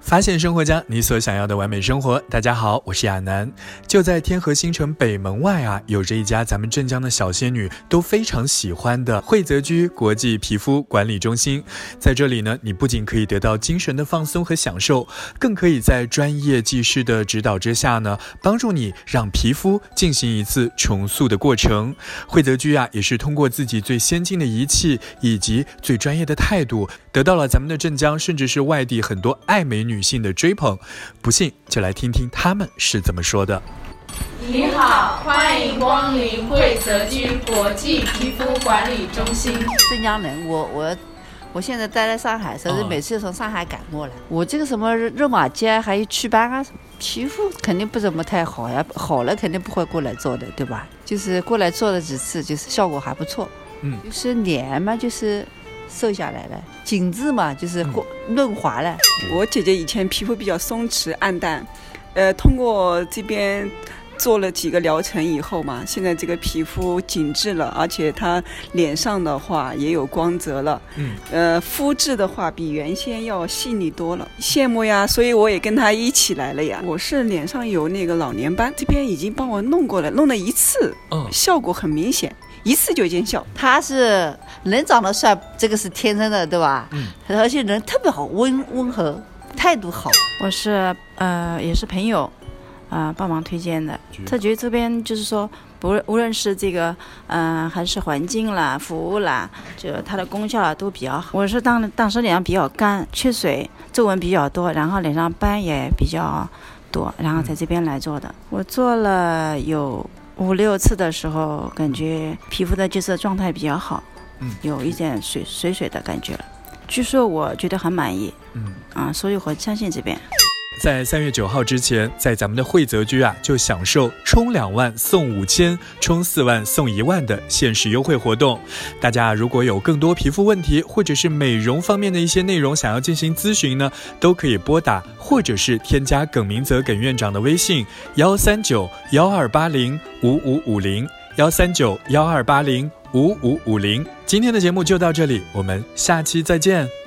发现生活家，你所想要的完美生活。大家好，我是亚楠。就在天河新城北门外啊，有着一家咱们镇江的小仙女都非常喜欢的惠泽居国际皮肤管理中心。在这里呢，你不仅可以得到精神的放松和享受，更可以在专业技师的指导之下呢，帮助你让皮肤进行一次重塑的过程。惠泽居啊，也是通过自己最先进的仪器以及最专业的态度，得到了咱们的镇江甚至是外地很多爱美女。性的追捧，不信就来听听他们是怎么说的。你好，欢迎光临惠泽居国际皮肤管理中心。镇江人，我我我现在待在上海，所以每次从上海赶过来。我这个什么热玛吉啊，还有祛斑啊，皮肤肯定不怎么太好呀。好了肯定不会过来做的，对吧？就是过来做了几次，就是效果还不错。嗯，就是脸嘛，就是。瘦下来了，紧致嘛，就是过润滑了。我姐姐以前皮肤比较松弛暗淡，呃，通过这边做了几个疗程以后嘛，现在这个皮肤紧致了，而且她脸上的话也有光泽了。嗯，呃，肤质的话比原先要细腻多了，羡慕呀！所以我也跟她一起来了呀。我是脸上有那个老年斑，这边已经帮我弄过了，弄了一次，嗯，效果很明显。一次就见效，他是人长得帅，这个是天生的，对吧？嗯，而且人特别好，温温和，态度好。我是呃，也是朋友，啊，帮忙推荐的。他觉得这边就是说，不无论是这个，嗯，还是环境啦、服务啦，就它的功效啊都比较好。我是当当时脸上比较干、缺水、皱纹比较多，然后脸上斑也比较多，然后在这边来做的。我做了有。五六次的时候，感觉皮肤的就是状态比较好，嗯，有一点水水水的感觉了。据说我觉得很满意，嗯啊，所以我相信这边。在三月九号之前，在咱们的惠泽居啊，就享受充两万送五千，充四万送一万的限时优惠活动。大家如果有更多皮肤问题或者是美容方面的一些内容想要进行咨询呢，都可以拨打或者是添加耿明泽耿院长的微信幺三九幺二八零五五五零幺三九幺二八零五五五零。今天的节目就到这里，我们下期再见。